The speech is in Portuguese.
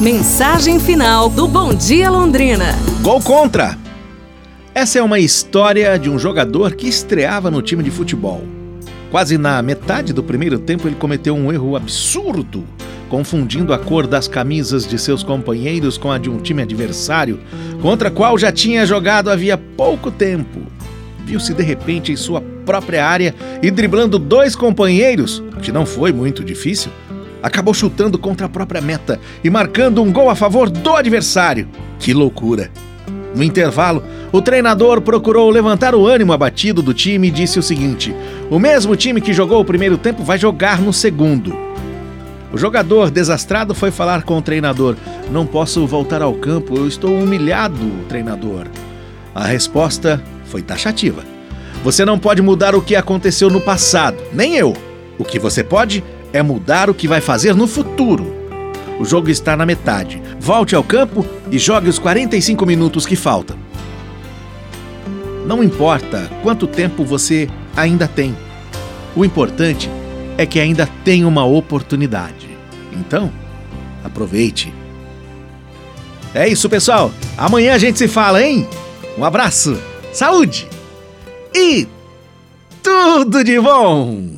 Mensagem final do Bom Dia Londrina. Gol contra! Essa é uma história de um jogador que estreava no time de futebol. Quase na metade do primeiro tempo, ele cometeu um erro absurdo, confundindo a cor das camisas de seus companheiros com a de um time adversário, contra qual já tinha jogado havia pouco tempo. Viu-se de repente em sua própria área e driblando dois companheiros, que não foi muito difícil, acabou chutando contra a própria meta e marcando um gol a favor do adversário. Que loucura! No intervalo, o treinador procurou levantar o ânimo abatido do time e disse o seguinte: o mesmo time que jogou o primeiro tempo vai jogar no segundo. O jogador desastrado foi falar com o treinador: Não posso voltar ao campo, eu estou humilhado, treinador. A resposta foi taxativa. Você não pode mudar o que aconteceu no passado, nem eu. O que você pode é mudar o que vai fazer no futuro. O jogo está na metade. Volte ao campo e jogue os 45 minutos que faltam. Não importa quanto tempo você ainda tem. O importante é que ainda tem uma oportunidade. Então, aproveite. É isso, pessoal. Amanhã a gente se fala, hein? Um abraço, saúde e tudo de bom!